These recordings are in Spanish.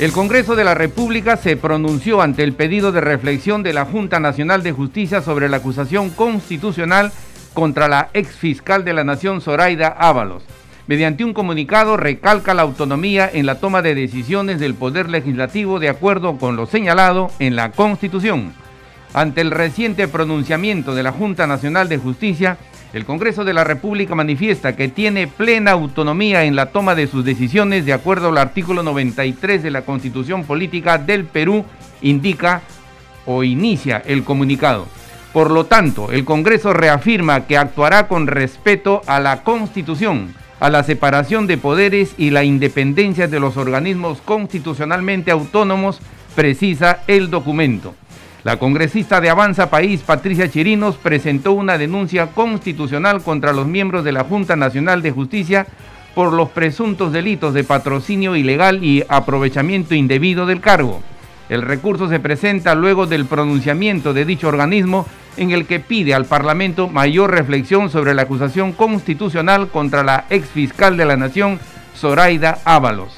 El Congreso de la República se pronunció ante el pedido de reflexión de la Junta Nacional de Justicia sobre la acusación constitucional contra la ex fiscal de la Nación, Zoraida Ábalos. Mediante un comunicado recalca la autonomía en la toma de decisiones del Poder Legislativo de acuerdo con lo señalado en la Constitución. Ante el reciente pronunciamiento de la Junta Nacional de Justicia, el Congreso de la República manifiesta que tiene plena autonomía en la toma de sus decisiones de acuerdo al artículo 93 de la Constitución Política del Perú, indica o inicia el comunicado. Por lo tanto, el Congreso reafirma que actuará con respeto a la Constitución, a la separación de poderes y la independencia de los organismos constitucionalmente autónomos, precisa el documento. La congresista de Avanza País, Patricia Chirinos, presentó una denuncia constitucional contra los miembros de la Junta Nacional de Justicia por los presuntos delitos de patrocinio ilegal y aprovechamiento indebido del cargo. El recurso se presenta luego del pronunciamiento de dicho organismo en el que pide al Parlamento mayor reflexión sobre la acusación constitucional contra la ex fiscal de la Nación, Zoraida Ábalos.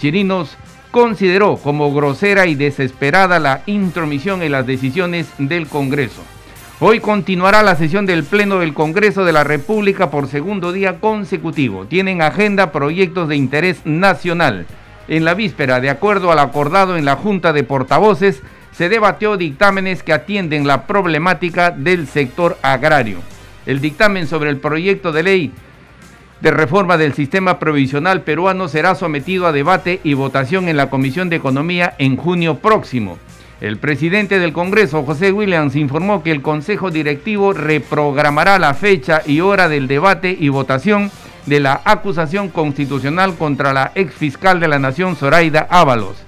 Chirinos consideró como grosera y desesperada la intromisión en las decisiones del Congreso. Hoy continuará la sesión del Pleno del Congreso de la República por segundo día consecutivo. Tienen agenda proyectos de interés nacional. En la víspera, de acuerdo al acordado en la Junta de Portavoces, se debatió dictámenes que atienden la problemática del sector agrario. El dictamen sobre el proyecto de ley de reforma del sistema provisional peruano será sometido a debate y votación en la Comisión de Economía en junio próximo. El presidente del Congreso, José Williams, informó que el Consejo Directivo reprogramará la fecha y hora del debate y votación de la acusación constitucional contra la ex fiscal de la Nación, Zoraida Ábalos.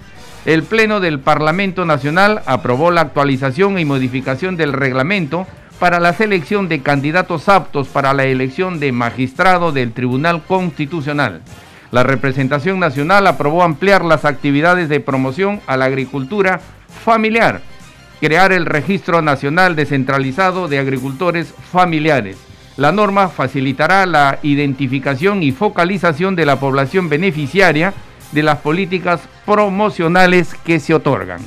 El Pleno del Parlamento Nacional aprobó la actualización y modificación del reglamento para la selección de candidatos aptos para la elección de magistrado del Tribunal Constitucional. La representación nacional aprobó ampliar las actividades de promoción a la agricultura familiar, crear el Registro Nacional Descentralizado de Agricultores Familiares. La norma facilitará la identificación y focalización de la población beneficiaria de las políticas promocionales que se otorgan.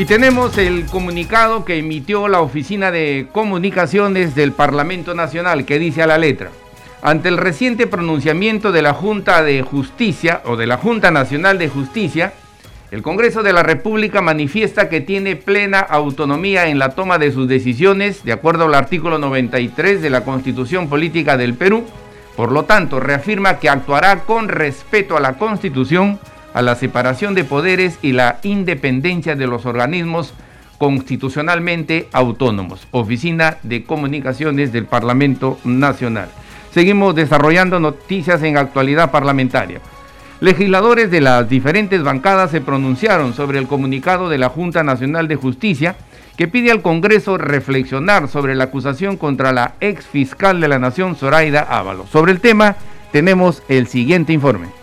Y tenemos el comunicado que emitió la Oficina de Comunicaciones del Parlamento Nacional, que dice a la letra, ante el reciente pronunciamiento de la Junta de Justicia o de la Junta Nacional de Justicia, el Congreso de la República manifiesta que tiene plena autonomía en la toma de sus decisiones, de acuerdo al artículo 93 de la Constitución Política del Perú. Por lo tanto, reafirma que actuará con respeto a la Constitución, a la separación de poderes y la independencia de los organismos constitucionalmente autónomos. Oficina de Comunicaciones del Parlamento Nacional. Seguimos desarrollando noticias en actualidad parlamentaria. Legisladores de las diferentes bancadas se pronunciaron sobre el comunicado de la Junta Nacional de Justicia que pide al Congreso reflexionar sobre la acusación contra la ex fiscal de la Nación, Zoraida Ábalos. Sobre el tema tenemos el siguiente informe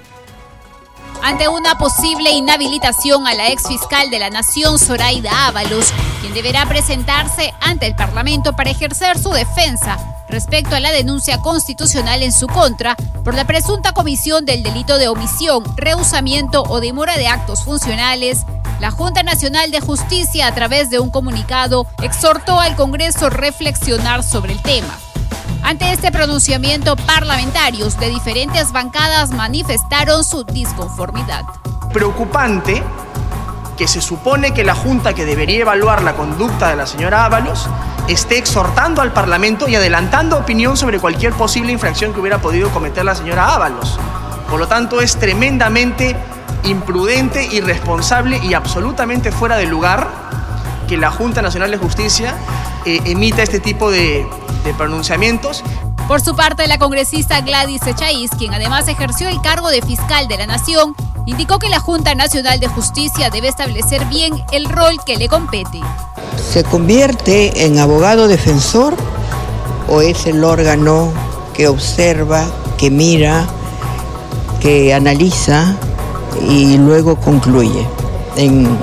ante una posible inhabilitación a la ex fiscal de la Nación, Zoraida Ábalos, quien deberá presentarse ante el Parlamento para ejercer su defensa respecto a la denuncia constitucional en su contra por la presunta comisión del delito de omisión, rehusamiento o demora de actos funcionales, la Junta Nacional de Justicia, a través de un comunicado, exhortó al Congreso reflexionar sobre el tema. Ante este pronunciamiento, parlamentarios de diferentes bancadas manifestaron su disconformidad. Preocupante que se supone que la Junta que debería evaluar la conducta de la señora Ábalos esté exhortando al Parlamento y adelantando opinión sobre cualquier posible infracción que hubiera podido cometer la señora Ábalos. Por lo tanto, es tremendamente imprudente, irresponsable y absolutamente fuera de lugar que la Junta Nacional de Justicia eh, emita este tipo de, de pronunciamientos. Por su parte, la congresista Gladys Echaíz, quien además ejerció el cargo de fiscal de la Nación, indicó que la Junta Nacional de Justicia debe establecer bien el rol que le compete. ¿Se convierte en abogado defensor o es el órgano que observa, que mira, que analiza y luego concluye? En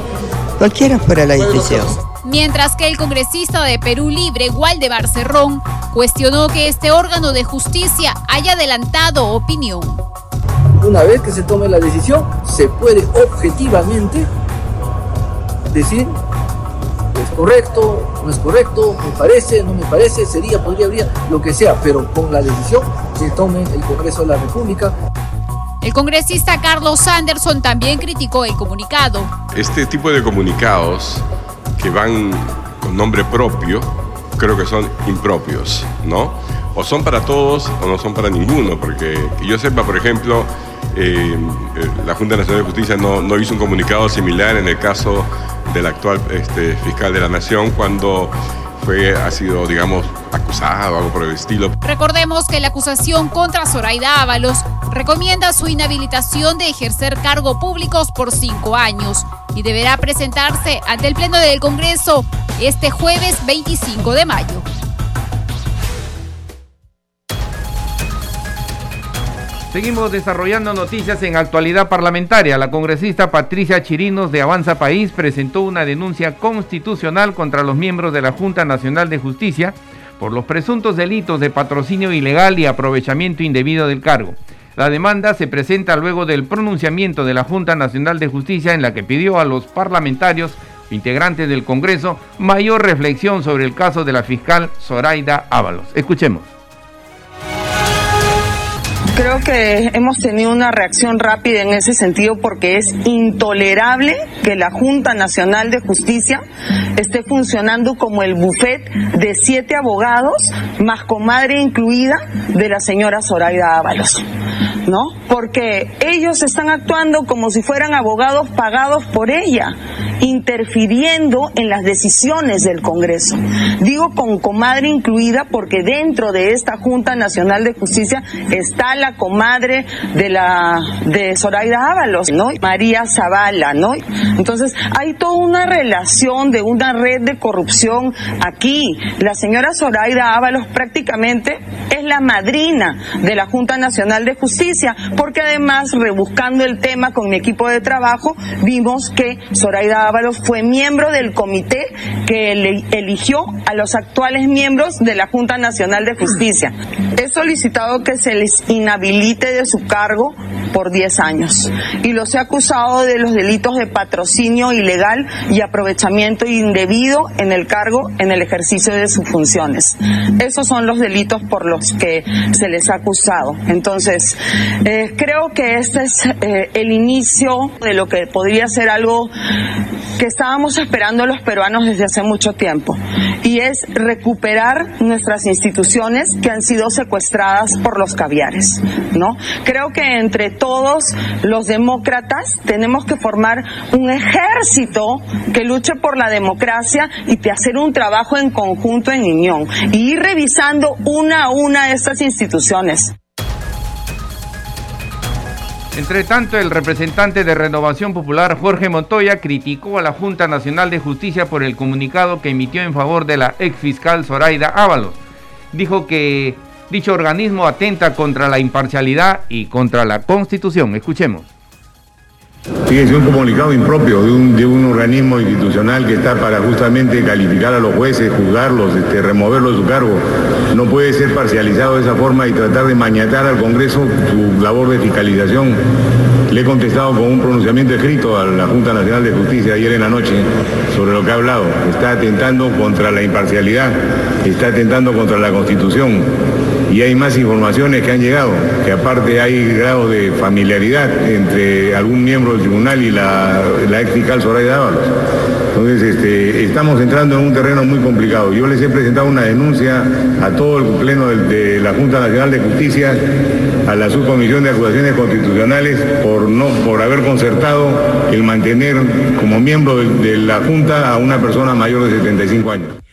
cualquiera fuera la decisión. Mientras que el congresista de Perú Libre, Walde Barcerrón, cuestionó que este órgano de justicia haya adelantado opinión una vez que se tome la decisión, se puede objetivamente decir, es correcto, no es correcto, me parece, no me parece, sería, podría, habría, lo que sea, pero con la decisión que tome el Congreso de la República. El congresista Carlos Anderson también criticó el comunicado. Este tipo de comunicados que van con nombre propio, creo que son impropios, ¿no? O son para todos o no son para ninguno, porque que yo sepa, por ejemplo, eh, eh, la Junta Nacional de Justicia no, hizo un comunicado similar en el caso del actual este, fiscal de la Nación cuando fue, ha sido, digamos, acusado, algo por el estilo. Recordemos que la acusación contra Zoraida Ábalos recomienda su inhabilitación de ejercer cargos públicos por cinco años y deberá presentarse ante el Pleno del Congreso este jueves 25 de mayo. Seguimos desarrollando noticias en actualidad parlamentaria. La congresista Patricia Chirinos de Avanza País presentó una denuncia constitucional contra los miembros de la Junta Nacional de Justicia por los presuntos delitos de patrocinio ilegal y aprovechamiento indebido del cargo. La demanda se presenta luego del pronunciamiento de la Junta Nacional de Justicia en la que pidió a los parlamentarios integrantes del Congreso mayor reflexión sobre el caso de la fiscal Zoraida Ábalos. Escuchemos. Creo que hemos tenido una reacción rápida en ese sentido porque es intolerable que la Junta Nacional de Justicia esté funcionando como el buffet de siete abogados, más comadre incluida, de la señora Zoraida Ábalos. ¿No? Porque ellos están actuando como si fueran abogados pagados por ella interfiriendo en las decisiones del Congreso. Digo con comadre incluida porque dentro de esta Junta Nacional de Justicia está la comadre de la de Zoraida Ábalos, ¿no? María Zavala, ¿no? Entonces, hay toda una relación de una red de corrupción aquí. La señora Zoraida Ábalos prácticamente es la madrina de la Junta Nacional de Justicia, porque además, rebuscando el tema con mi equipo de trabajo, vimos que Zoraida Ábalos fue miembro del comité que eligió a los actuales miembros de la Junta Nacional de Justicia. Solicitado que se les inhabilite de su cargo por 10 años y los he acusado de los delitos de patrocinio ilegal y aprovechamiento indebido en el cargo en el ejercicio de sus funciones. Esos son los delitos por los que se les ha acusado. Entonces, eh, creo que este es eh, el inicio de lo que podría ser algo que estábamos esperando los peruanos desde hace mucho tiempo y es recuperar nuestras instituciones que han sido secuestradas por los caviares, ¿no? Creo que entre todos los demócratas tenemos que formar un ejército que luche por la democracia y que hacer un trabajo en conjunto en unión y ir revisando una a una estas instituciones. Entre tanto, el representante de Renovación Popular, Jorge Montoya, criticó a la Junta Nacional de Justicia por el comunicado que emitió en favor de la ex fiscal Zoraida Ábalos. Dijo que dicho organismo atenta contra la imparcialidad y contra la Constitución. Escuchemos. Fíjense, un comunicado impropio de un, organismo institucional que está para justamente calificar a los jueces, juzgarlos, este, removerlos de su cargo. No puede ser parcializado de esa forma y tratar de mañatar al Congreso su labor de fiscalización. Le he contestado con un pronunciamiento escrito a la Junta Nacional de Justicia ayer en la noche sobre lo que ha hablado. Está atentando contra la imparcialidad, está atentando contra la Constitución y hay más informaciones que han llegado, que aparte hay grado de familiaridad entre algún miembro del tribunal y la, ex fiscal Soraya Dávalos. Entonces, este, estamos entrando en un terreno muy complicado. Yo les he presentado una denuncia a todo el pleno de, la Junta Nacional de Justicia, a la Subcomisión de Acusaciones Constitucionales, por, no, por haber concertado el mantener como miembro de la Junta a una persona mayor de 75 años.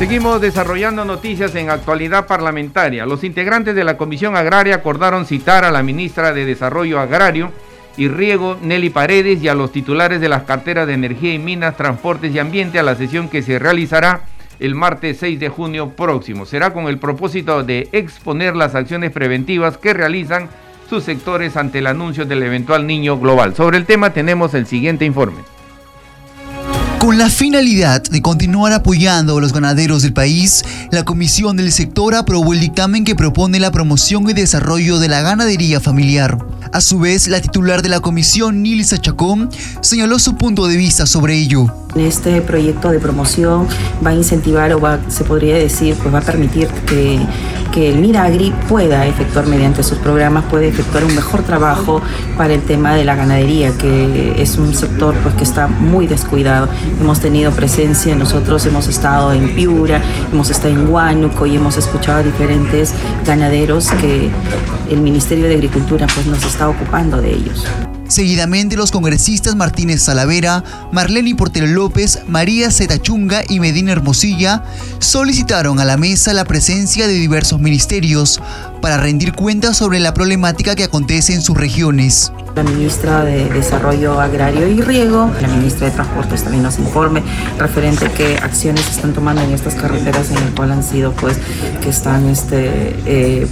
Seguimos desarrollando noticias en actualidad parlamentaria. Los integrantes de la Comisión Agraria acordaron citar a la ministra de Desarrollo Agrario y Riego, Nelly Paredes, y a los titulares de las carteras de Energía y Minas, Transportes y Ambiente a la sesión que se realizará el martes 6 de junio próximo. Será con el propósito de exponer las acciones preventivas que realizan sus sectores ante el anuncio del eventual niño global. Sobre el tema tenemos el siguiente informe. Con la finalidad de continuar apoyando a los ganaderos del país, la Comisión del Sector aprobó el dictamen que propone la promoción y desarrollo de la ganadería familiar. A su vez, la titular de la comisión, Nilsa Chacón, señaló su punto de vista sobre ello. Este proyecto de promoción va a incentivar o se podría decir, pues va a permitir que, que el Miragri pueda efectuar mediante sus programas, puede efectuar un mejor trabajo para el tema de la ganadería, que es un sector pues que está muy descuidado. Hemos tenido presencia, nosotros hemos estado en Piura, hemos estado en Huánuco y hemos escuchado a diferentes ganaderos que el Ministerio de Agricultura pues nos está ocupando de ellos. Seguidamente los congresistas Martínez Salavera, Marlene Portero López, María Zetachunga y Medina Hermosilla solicitaron a la mesa la presencia de diversos ministerios para rendir cuentas sobre la problemática que acontece en sus regiones. La ministra de Desarrollo Agrario y Riego, la ministra de Transportes también nos informe referente a qué acciones se están tomando en estas carreteras en el cual han sido pues que están este eh,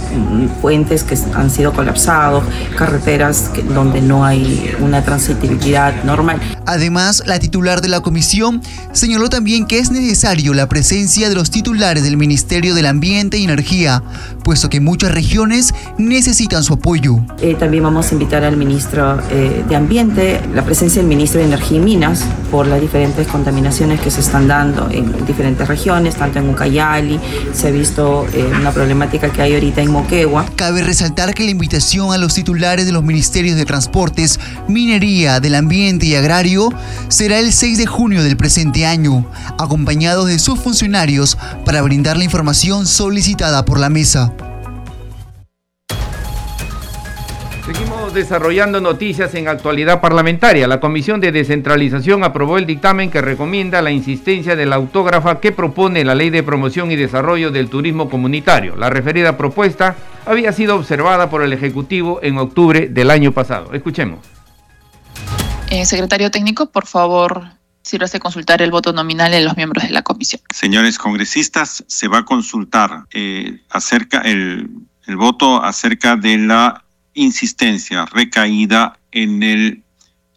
puentes que han sido colapsados, carreteras donde no hay una transitibilidad normal. Además, la titular de la comisión señaló también que es necesario la presencia de los titulares del Ministerio del Ambiente y Energía, puesto que muchas regiones necesitan su apoyo. Eh, también vamos a invitar al ministro eh, de Ambiente, la presencia del ministro de Energía y Minas, por las diferentes contaminaciones que se están dando en diferentes regiones, tanto en Ucayali, se ha visto eh, una problemática que hay ahorita en Moquegua. Cabe resaltar que la invitación a los titulares de los ministerios de Transportes, Minería, del Ambiente y Agrario será el 6 de junio del presente año, acompañados de sus funcionarios para brindar la información solicitada por la mesa. Desarrollando noticias en actualidad parlamentaria. La Comisión de Descentralización aprobó el dictamen que recomienda la insistencia de la autógrafa que propone la Ley de Promoción y Desarrollo del Turismo Comunitario. La referida propuesta había sido observada por el Ejecutivo en octubre del año pasado. Escuchemos. Eh, secretario técnico, por favor, sírvase a consultar el voto nominal de los miembros de la comisión. Señores congresistas, se va a consultar eh, acerca el, el voto acerca de la insistencia recaída en el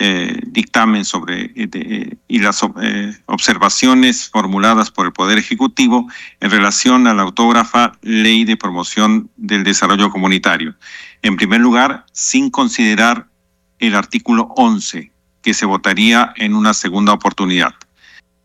eh, dictamen sobre eh, y las eh, observaciones formuladas por el Poder Ejecutivo en relación a la autógrafa Ley de Promoción del Desarrollo Comunitario. En primer lugar, sin considerar el artículo 11, que se votaría en una segunda oportunidad.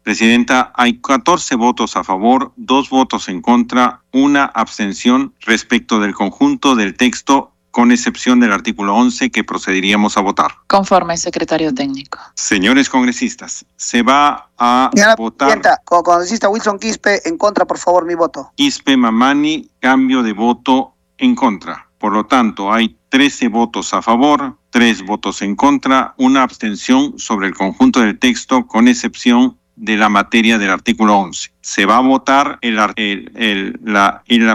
Presidenta, hay 14 votos a favor, dos votos en contra, una abstención respecto del conjunto del texto con excepción del artículo 11 que procederíamos a votar. Conforme, secretario técnico. Señores congresistas, se va a votar. Como congresista Wilson Quispe, en contra, por favor, mi voto. Quispe Mamani, cambio de voto en contra. Por lo tanto, hay 13 votos a favor, 3 votos en contra, una abstención sobre el conjunto del texto, con excepción de la materia del artículo 11. Se va a votar el,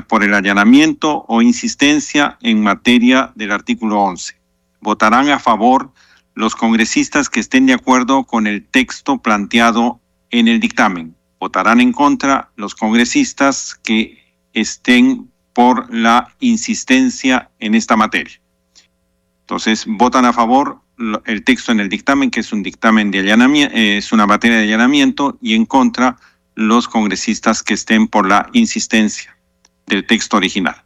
por el allanamiento o insistencia en materia del artículo 11. Votarán a favor los congresistas que estén de acuerdo con el texto planteado en el dictamen. Votarán en contra los congresistas que estén por la insistencia en esta materia. Entonces, votan a favor el texto en el dictamen, que es un dictamen de allanamiento, eh, es una materia de allanamiento, y en contra los congresistas que estén por la insistencia del texto original.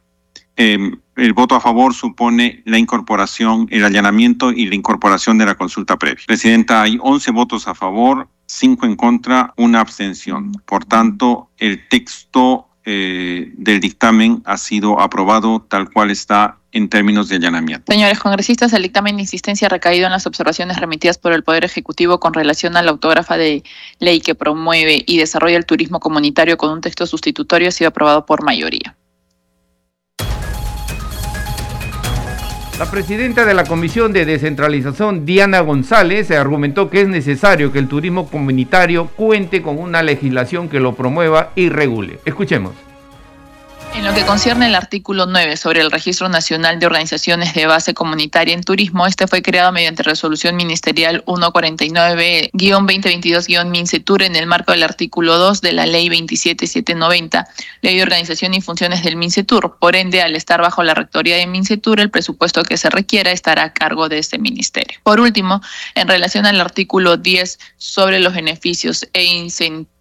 Em, el voto a favor supone la incorporación, el allanamiento y la incorporación de la consulta previa. Presidenta, hay 11 votos a favor, 5 en contra, una abstención. Por tanto, el texto eh, del dictamen ha sido aprobado tal cual está en términos de allanamiento. Señores congresistas, el dictamen de insistencia ha recaído en las observaciones remitidas por el Poder Ejecutivo con relación a la autógrafa de ley que promueve y desarrolla el turismo comunitario con un texto sustitutorio ha sido aprobado por mayoría. La presidenta de la Comisión de Descentralización, Diana González, argumentó que es necesario que el turismo comunitario cuente con una legislación que lo promueva y regule. Escuchemos. En lo que concierne el artículo 9 sobre el Registro Nacional de Organizaciones de Base Comunitaria en Turismo, este fue creado mediante resolución ministerial 149-2022-MINCETUR en el marco del artículo 2 de la Ley 27790, Ley de Organización y Funciones del MINCETUR. Por ende, al estar bajo la rectoría de MINCETUR, el presupuesto que se requiera estará a cargo de este ministerio. Por último, en relación al artículo 10 sobre los beneficios e incentivos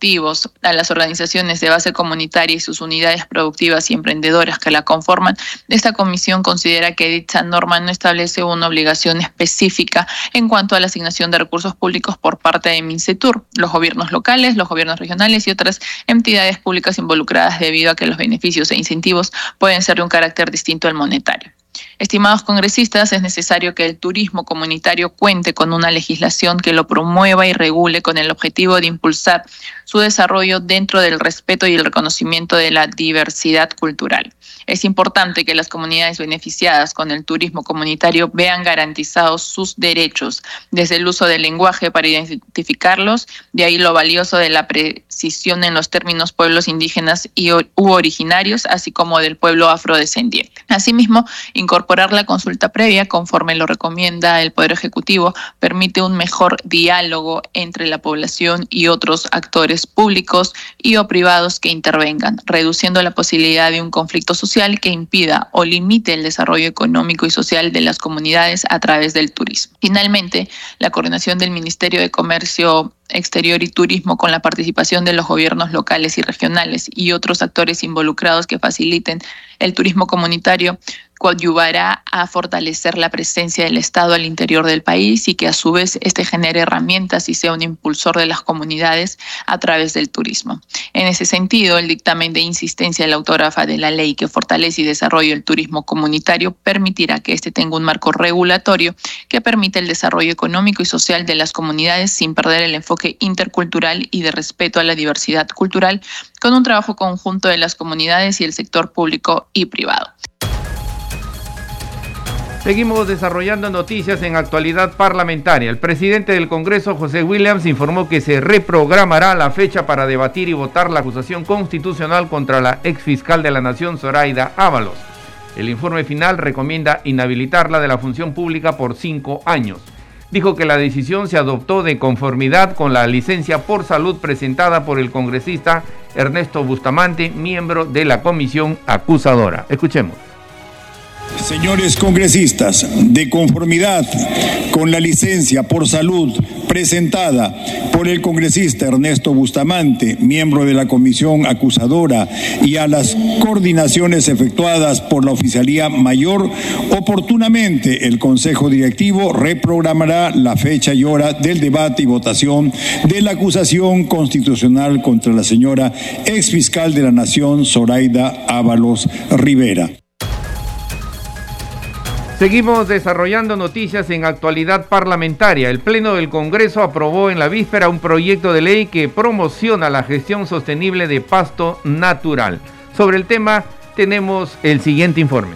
a las organizaciones de base comunitaria y sus unidades productivas y emprendedoras que la conforman, esta comisión considera que dicha norma no establece una obligación específica en cuanto a la asignación de recursos públicos por parte de MINCETUR, los gobiernos locales, los gobiernos regionales y otras entidades públicas involucradas debido a que los beneficios e incentivos pueden ser de un carácter distinto al monetario. Estimados congresistas, es necesario que el turismo comunitario cuente con una legislación que lo promueva y regule con el objetivo de impulsar su desarrollo dentro del respeto y el reconocimiento de la diversidad cultural. Es importante que las comunidades beneficiadas con el turismo comunitario vean garantizados sus derechos, desde el uso del lenguaje para identificarlos, de ahí lo valioso de la precisión en los términos pueblos indígenas y u originarios, así como del pueblo afrodescendiente. Asimismo, incorporar la consulta previa, conforme lo recomienda el Poder Ejecutivo, permite un mejor diálogo entre la población y otros actores públicos y o privados que intervengan, reduciendo la posibilidad de un conflicto social que impida o limite el desarrollo económico y social de las comunidades a través del turismo. Finalmente, la coordinación del Ministerio de Comercio Exterior y Turismo con la participación de los gobiernos locales y regionales y otros actores involucrados que faciliten el turismo comunitario coadyuvará a fortalecer la presencia del Estado al interior del país y que a su vez este genere herramientas y sea un impulsor de las comunidades a través del turismo. En ese sentido, el dictamen de insistencia de la autógrafa de la ley que fortalece y desarrolla el turismo comunitario permitirá que éste tenga un marco regulatorio que permita el desarrollo económico y social de las comunidades sin perder el enfoque intercultural y de respeto a la diversidad cultural, con un trabajo conjunto de las comunidades y el sector público y privado. Seguimos desarrollando noticias en actualidad parlamentaria. El presidente del Congreso, José Williams, informó que se reprogramará la fecha para debatir y votar la acusación constitucional contra la ex fiscal de la Nación, Zoraida Ábalos. El informe final recomienda inhabilitarla de la función pública por cinco años. Dijo que la decisión se adoptó de conformidad con la licencia por salud presentada por el congresista Ernesto Bustamante, miembro de la comisión acusadora. Escuchemos. Señores congresistas, de conformidad con la licencia por salud presentada por el congresista Ernesto Bustamante, miembro de la comisión acusadora, y a las coordinaciones efectuadas por la Oficialía Mayor, oportunamente el Consejo Directivo reprogramará la fecha y hora del debate y votación de la acusación constitucional contra la señora exfiscal de la Nación, Zoraida Ábalos Rivera. Seguimos desarrollando noticias en actualidad parlamentaria. El Pleno del Congreso aprobó en la víspera un proyecto de ley que promociona la gestión sostenible de pasto natural. Sobre el tema tenemos el siguiente informe.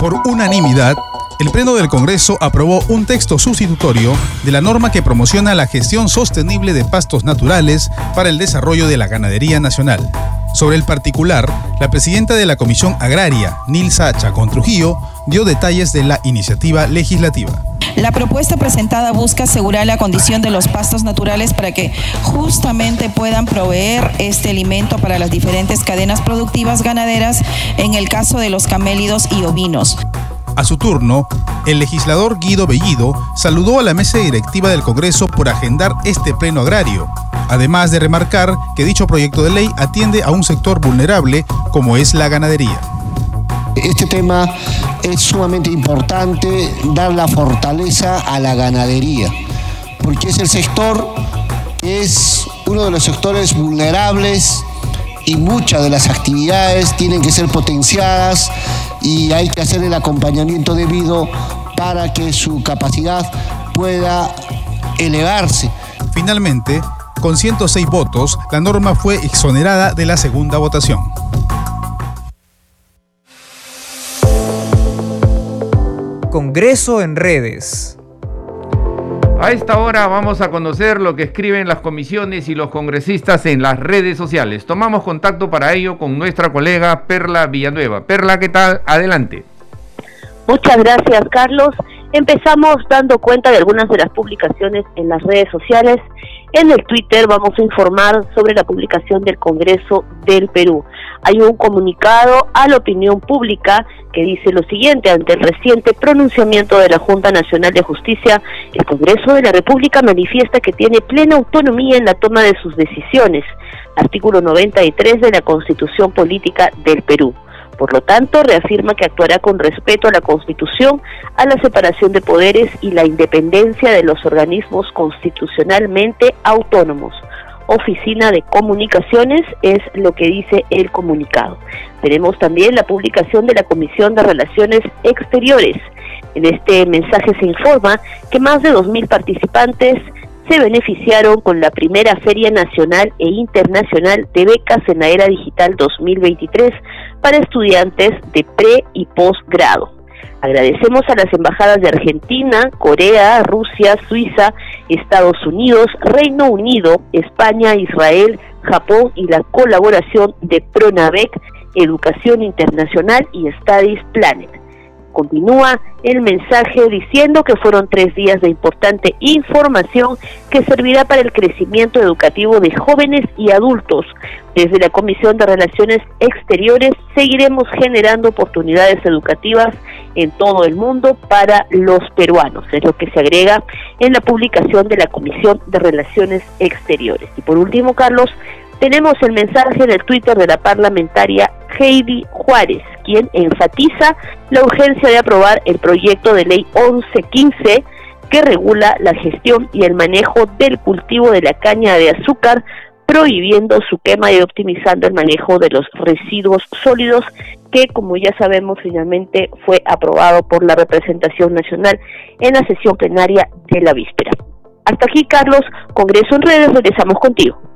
Por unanimidad, el Pleno del Congreso aprobó un texto sustitutorio de la norma que promociona la gestión sostenible de pastos naturales para el desarrollo de la ganadería nacional. Sobre el particular, la presidenta de la Comisión Agraria, Nilsa Chacón Trujillo, dio detalles de la iniciativa legislativa. La propuesta presentada busca asegurar la condición de los pastos naturales para que justamente puedan proveer este alimento para las diferentes cadenas productivas ganaderas en el caso de los camélidos y ovinos. A su turno, el legislador Guido Bellido saludó a la mesa directiva del Congreso por agendar este pleno agrario, además de remarcar que dicho proyecto de ley atiende a un sector vulnerable como es la ganadería. Este tema es sumamente importante, dar la fortaleza a la ganadería, porque es el sector que es uno de los sectores vulnerables y muchas de las actividades tienen que ser potenciadas y hay que hacer el acompañamiento debido para que su capacidad pueda elevarse. Finalmente, con 106 votos, la norma fue exonerada de la segunda votación. Congreso en redes. A esta hora vamos a conocer lo que escriben las comisiones y los congresistas en las redes sociales. Tomamos contacto para ello con nuestra colega Perla Villanueva. Perla, ¿qué tal? Adelante. Muchas gracias, Carlos. Empezamos dando cuenta de algunas de las publicaciones en las redes sociales. En el Twitter vamos a informar sobre la publicación del Congreso del Perú. Hay un comunicado a la opinión pública que dice lo siguiente, ante el reciente pronunciamiento de la Junta Nacional de Justicia, el Congreso de la República manifiesta que tiene plena autonomía en la toma de sus decisiones. Artículo 93 de la Constitución Política del Perú. Por lo tanto, reafirma que actuará con respeto a la Constitución, a la separación de poderes y la independencia de los organismos constitucionalmente autónomos. Oficina de Comunicaciones es lo que dice el comunicado. Tenemos también la publicación de la Comisión de Relaciones Exteriores. En este mensaje se informa que más de 2.000 participantes se beneficiaron con la primera Feria Nacional e Internacional de Becas en la Era Digital 2023 para estudiantes de pre y posgrado. Agradecemos a las embajadas de Argentina, Corea, Rusia, Suiza, Estados Unidos, Reino Unido, España, Israel, Japón y la colaboración de Pronavec, Educación Internacional y Studies Planet. Continúa el mensaje diciendo que fueron tres días de importante información que servirá para el crecimiento educativo de jóvenes y adultos. Desde la Comisión de Relaciones Exteriores seguiremos generando oportunidades educativas en todo el mundo para los peruanos. Es lo que se agrega en la publicación de la Comisión de Relaciones Exteriores. Y por último, Carlos, tenemos el mensaje en el Twitter de la parlamentaria Heidi Juárez, quien enfatiza la urgencia de aprobar el proyecto de ley 1115 que regula la gestión y el manejo del cultivo de la caña de azúcar, prohibiendo su quema y optimizando el manejo de los residuos sólidos, que como ya sabemos finalmente fue aprobado por la representación nacional en la sesión plenaria de la víspera. Hasta aquí, Carlos, Congreso en redes, regresamos contigo.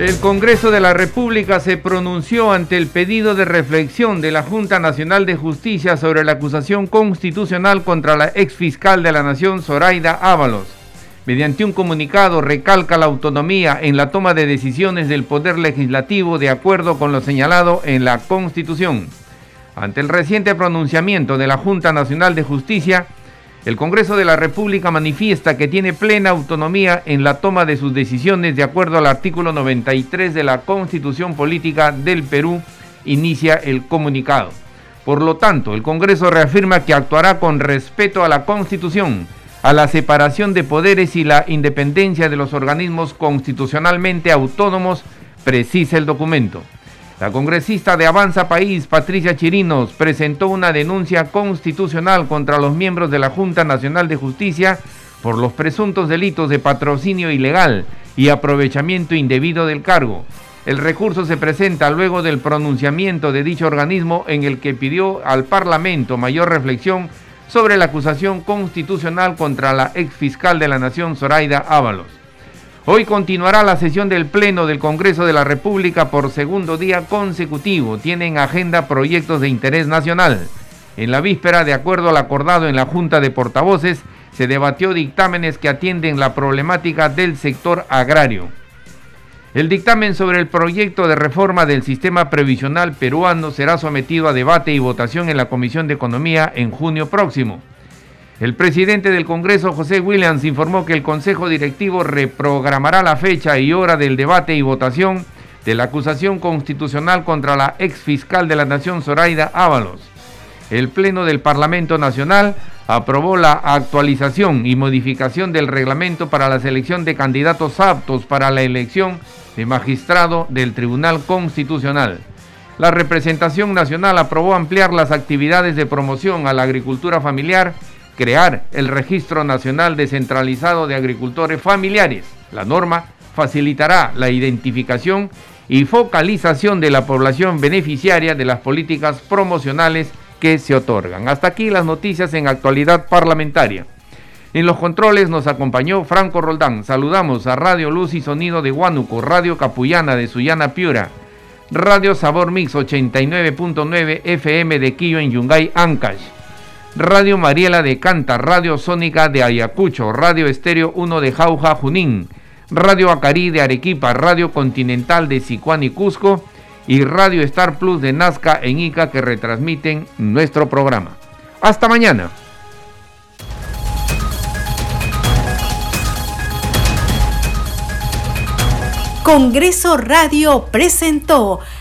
El Congreso de la República se pronunció ante el pedido de reflexión de la Junta Nacional de Justicia sobre la acusación constitucional contra la ex fiscal de la Nación, Zoraida Ábalos. Mediante un comunicado recalca la autonomía en la toma de decisiones del Poder Legislativo de acuerdo con lo señalado en la Constitución. Ante el reciente pronunciamiento de la Junta Nacional de Justicia, el Congreso de la República manifiesta que tiene plena autonomía en la toma de sus decisiones de acuerdo al artículo 93 de la Constitución Política del Perú, inicia el comunicado. Por lo tanto, el Congreso reafirma que actuará con respeto a la Constitución, a la separación de poderes y la independencia de los organismos constitucionalmente autónomos, precisa el documento. La congresista de Avanza País, Patricia Chirinos, presentó una denuncia constitucional contra los miembros de la Junta Nacional de Justicia por los presuntos delitos de patrocinio ilegal y aprovechamiento indebido del cargo. El recurso se presenta luego del pronunciamiento de dicho organismo en el que pidió al Parlamento mayor reflexión sobre la acusación constitucional contra la ex fiscal de la Nación, Zoraida Ábalos. Hoy continuará la sesión del Pleno del Congreso de la República por segundo día consecutivo. Tienen agenda proyectos de interés nacional. En la víspera, de acuerdo al acordado en la Junta de Portavoces, se debatió dictámenes que atienden la problemática del sector agrario. El dictamen sobre el proyecto de reforma del sistema previsional peruano será sometido a debate y votación en la Comisión de Economía en junio próximo. El presidente del Congreso, José Williams, informó que el Consejo Directivo reprogramará la fecha y hora del debate y votación de la acusación constitucional contra la ex fiscal de la Nación, Zoraida Ábalos. El Pleno del Parlamento Nacional aprobó la actualización y modificación del reglamento para la selección de candidatos aptos para la elección de magistrado del Tribunal Constitucional. La representación nacional aprobó ampliar las actividades de promoción a la agricultura familiar, crear el Registro Nacional Descentralizado de Agricultores Familiares. La norma facilitará la identificación y focalización de la población beneficiaria de las políticas promocionales que se otorgan. Hasta aquí las noticias en actualidad parlamentaria. En los controles nos acompañó Franco Roldán. Saludamos a Radio Luz y Sonido de Huánuco, Radio Capullana de Sullana Piura, Radio Sabor Mix 89.9 FM de Quillo en Yungay, Ancash, Radio Mariela de Canta, Radio Sónica de Ayacucho, Radio Estéreo 1 de Jauja, Junín, Radio Acarí de Arequipa, Radio Continental de Sicuán y Cusco y Radio Star Plus de Nazca en Ica que retransmiten nuestro programa. Hasta mañana. Congreso Radio presentó